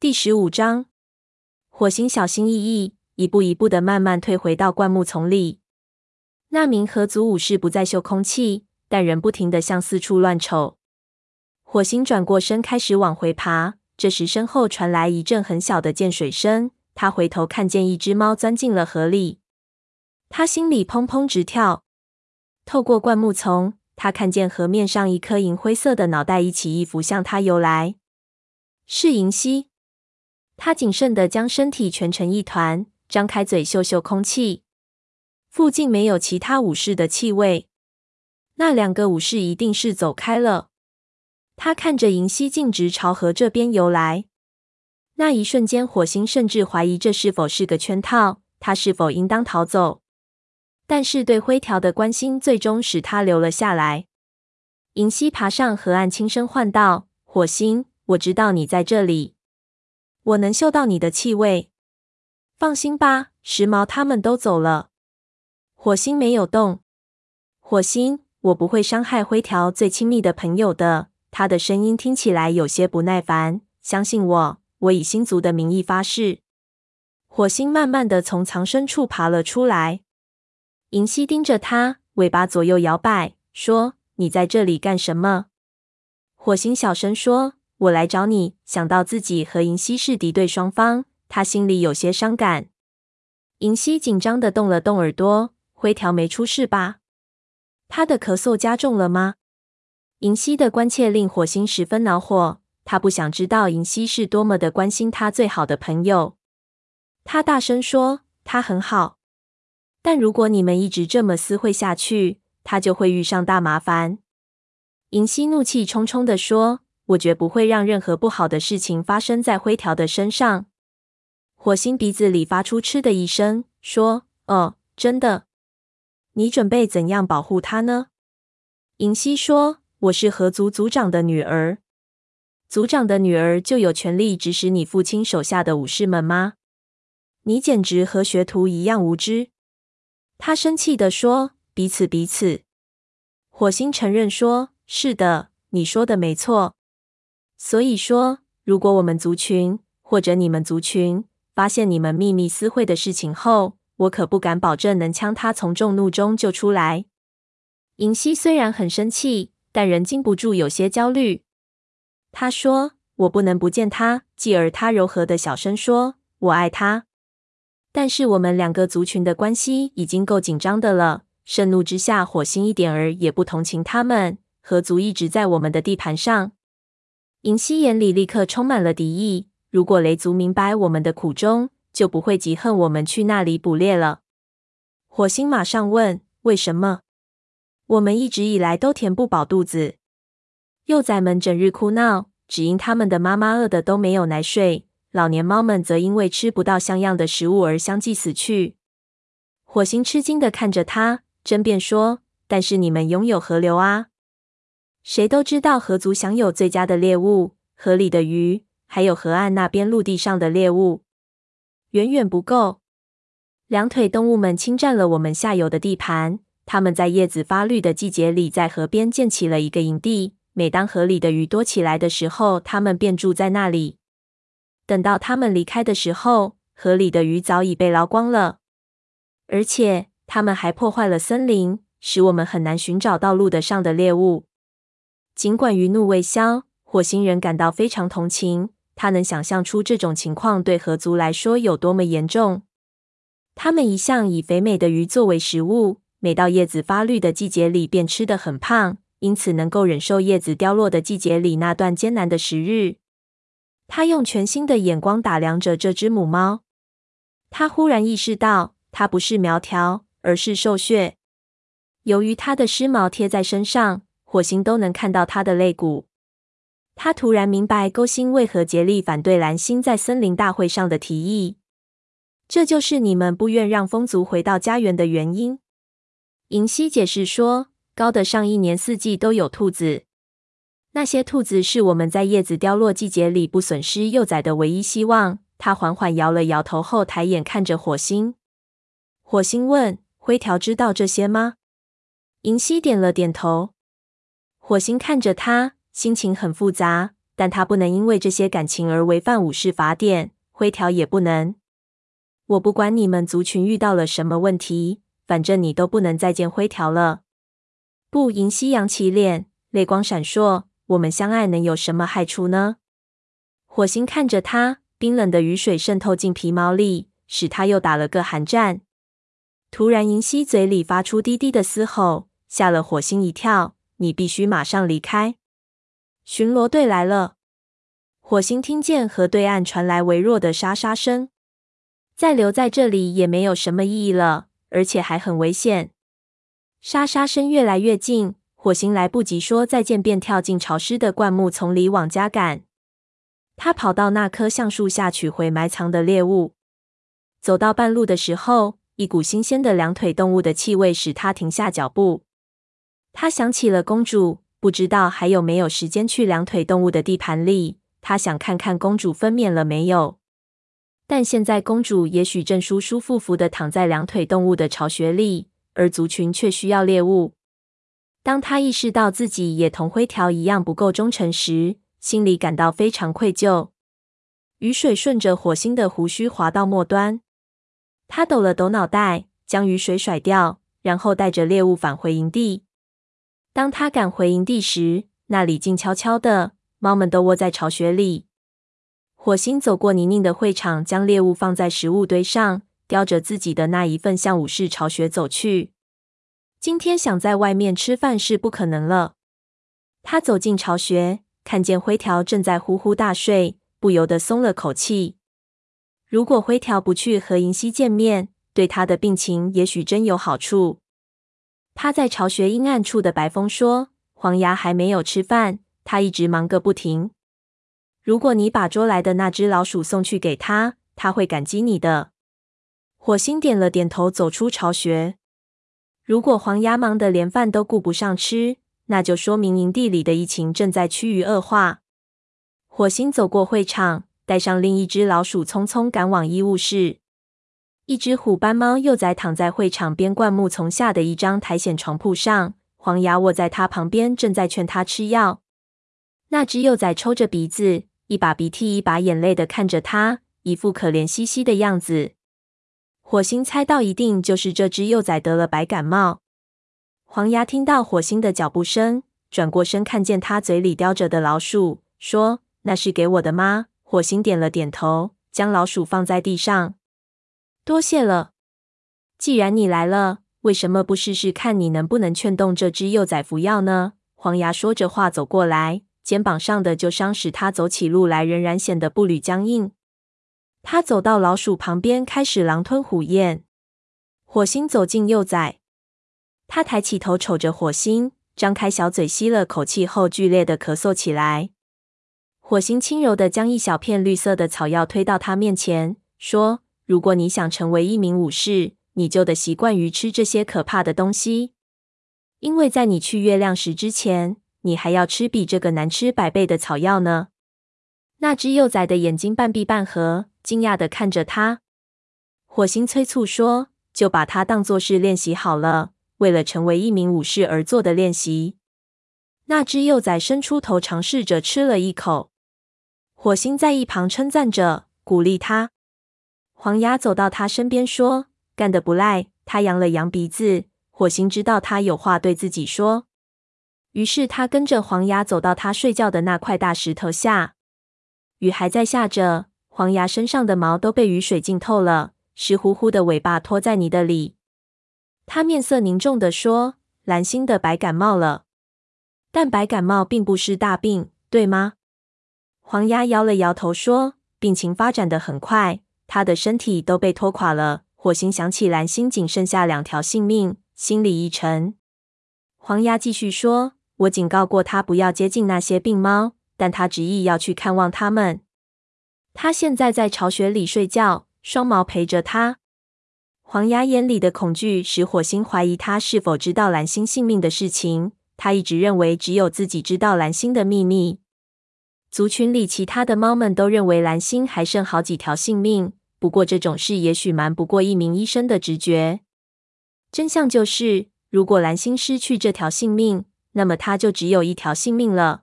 第十五章，火星小心翼翼，一步一步的慢慢退回到灌木丛里。那名河族武士不再嗅空气，但仍不停的向四处乱瞅。火星转过身，开始往回爬。这时，身后传来一阵很小的溅水声。他回头看见一只猫钻进了河里，他心里砰砰直跳。透过灌木丛，他看见河面上一颗银灰色的脑袋一起一伏向他游来，是银溪。他谨慎地将身体蜷成一团，张开嘴嗅嗅空气。附近没有其他武士的气味，那两个武士一定是走开了。他看着银溪径直朝河这边游来，那一瞬间，火星甚至怀疑这是否是个圈套，他是否应当逃走？但是对灰条的关心最终使他留了下来。银溪爬上河岸，轻声唤道：“火星，我知道你在这里。”我能嗅到你的气味，放心吧，时髦他们都走了。火星没有动。火星，我不会伤害灰条最亲密的朋友的。他的声音听起来有些不耐烦。相信我，我以星族的名义发誓。火星慢慢的从藏身处爬了出来。银溪盯着他，尾巴左右摇摆，说：“你在这里干什么？”火星小声说。我来找你，想到自己和银溪是敌对双方，他心里有些伤感。银溪紧张地动了动耳朵，灰条没出事吧？他的咳嗽加重了吗？银溪的关切令火星十分恼火，他不想知道银溪是多么的关心他最好的朋友。他大声说：“他很好，但如果你们一直这么私会下去，他就会遇上大麻烦。”银溪怒气冲冲地说。我绝不会让任何不好的事情发生在灰条的身上。火星鼻子里发出嗤的一声，说：“哦，真的？你准备怎样保护他呢？”银溪说：“我是河族族长的女儿，族长的女儿就有权利指使你父亲手下的武士们吗？你简直和学徒一样无知。”他生气地说：“彼此彼此。”火星承认说：“是的，你说的没错。”所以说，如果我们族群或者你们族群发现你们秘密私会的事情后，我可不敢保证能将他从众怒中救出来。银溪虽然很生气，但仍禁不住有些焦虑。他说：“我不能不见他。”继而，他柔和的小声说：“我爱他。”但是我们两个族群的关系已经够紧张的了。盛怒之下，火星一点儿也不同情他们。河族一直在我们的地盘上。银溪眼里立刻充满了敌意。如果雷族明白我们的苦衷，就不会嫉恨我们去那里捕猎了。火星马上问：“为什么？”我们一直以来都填不饱肚子。幼崽们整日哭闹，只因他们的妈妈饿得都没有奶水；老年猫们则因为吃不到像样的食物而相继死去。火星吃惊地看着他，争辩说：“但是你们拥有河流啊！”谁都知道河族享有最佳的猎物，河里的鱼，还有河岸那边陆地上的猎物，远远不够。两腿动物们侵占了我们下游的地盘，他们在叶子发绿的季节里，在河边建起了一个营地。每当河里的鱼多起来的时候，他们便住在那里。等到他们离开的时候，河里的鱼早已被捞光了，而且他们还破坏了森林，使我们很难寻找到路的上的猎物。尽管余怒未消，火星人感到非常同情。他能想象出这种情况对河族来说有多么严重。他们一向以肥美的鱼作为食物，每到叶子发绿的季节里便吃得很胖，因此能够忍受叶子凋落的季节里那段艰难的时日。他用全新的眼光打量着这只母猫。他忽然意识到，它不是苗条，而是瘦削。由于它的湿毛贴在身上。火星都能看到他的肋骨。他突然明白勾星为何竭力反对蓝星在森林大会上的提议。这就是你们不愿让风族回到家园的原因。银溪解释说：“高德上一年四季都有兔子，那些兔子是我们在叶子凋落季节里不损失幼崽的唯一希望。”他缓缓摇了摇头后，抬眼看着火星。火星问：“灰条知道这些吗？”银溪点了点头。火星看着他，心情很复杂。但他不能因为这些感情而违反武士法典，灰条也不能。我不管你们族群遇到了什么问题，反正你都不能再见灰条了。不，银溪扬起脸，泪光闪烁。我们相爱能有什么害处呢？火星看着他，冰冷的雨水渗透进皮毛里，使他又打了个寒战。突然，银溪嘴里发出低低的嘶吼，吓了火星一跳。你必须马上离开。巡逻队来了。火星听见河对岸传来微弱的沙沙声，再留在这里也没有什么意义了，而且还很危险。沙沙声越来越近，火星来不及说再见，便跳进潮湿的灌木丛里往家赶。他跑到那棵橡树下取回埋藏的猎物。走到半路的时候，一股新鲜的两腿动物的气味使他停下脚步。他想起了公主，不知道还有没有时间去两腿动物的地盘里。他想看看公主分娩了没有，但现在公主也许正舒舒服服的躺在两腿动物的巢穴里，而族群却需要猎物。当他意识到自己也同灰条一样不够忠诚时，心里感到非常愧疚。雨水顺着火星的胡须滑到末端，他抖了抖脑袋，将雨水甩掉，然后带着猎物返回营地。当他赶回营地时，那里静悄悄的，猫们都窝在巢穴里。火星走过泥泞的会场，将猎物放在食物堆上，叼着自己的那一份向武士巢穴走去。今天想在外面吃饭是不可能了。他走进巢穴，看见灰条正在呼呼大睡，不由得松了口气。如果灰条不去和银溪见面，对他的病情也许真有好处。趴在巢穴阴暗处的白风说：“黄牙还没有吃饭，他一直忙个不停。如果你把捉来的那只老鼠送去给他，他会感激你的。”火星点了点头，走出巢穴。如果黄牙忙得连饭都顾不上吃，那就说明营地里的疫情正在趋于恶化。火星走过会场，带上另一只老鼠，匆匆赶往医务室。一只虎斑猫幼崽躺在会场边灌木丛下的一张苔藓床铺上，黄牙卧在它旁边，正在劝它吃药。那只幼崽抽着鼻子，一把鼻涕一把眼泪的看着它，一副可怜兮兮的样子。火星猜到一定就是这只幼崽得了白感冒。黄牙听到火星的脚步声，转过身看见他嘴里叼着的老鼠，说：“那是给我的吗？”火星点了点头，将老鼠放在地上。多谢了。既然你来了，为什么不试试看你能不能劝动这只幼崽服药呢？黄牙说着话走过来，肩膀上的旧伤使他走起路来仍然显得步履僵硬。他走到老鼠旁边，开始狼吞虎咽。火星走近幼崽，他抬起头瞅着火星，张开小嘴吸了口气后，剧烈的咳嗽起来。火星轻柔的将一小片绿色的草药推到他面前，说。如果你想成为一名武士，你就得习惯于吃这些可怕的东西，因为在你去月亮石之前，你还要吃比这个难吃百倍的草药呢。那只幼崽的眼睛半闭半合，惊讶地看着他。火星催促说：“就把它当作是练习好了，为了成为一名武士而做的练习。”那只幼崽伸出头，尝试着吃了一口。火星在一旁称赞着，鼓励他。黄牙走到他身边说：“干得不赖。”他扬了扬鼻子。火星知道他有话对自己说，于是他跟着黄牙走到他睡觉的那块大石头下。雨还在下着，黄牙身上的毛都被雨水浸透了，湿乎乎的尾巴拖在泥的里。他面色凝重地说：“蓝星的白感冒了，但白感冒并不是大病，对吗？”黄牙摇了摇头说：“病情发展得很快。”他的身体都被拖垮了。火星想起蓝星仅剩下两条性命，心里一沉。黄牙继续说：“我警告过他不要接近那些病猫，但他执意要去看望他们。他现在在巢穴里睡觉，双毛陪着他。”黄牙眼里的恐惧使火星怀疑他是否知道蓝星性命的事情。他一直认为只有自己知道蓝星的秘密。族群里其他的猫们都认为蓝星还剩好几条性命。不过这种事也许瞒不过一名医生的直觉。真相就是，如果蓝星失去这条性命，那么他就只有一条性命了。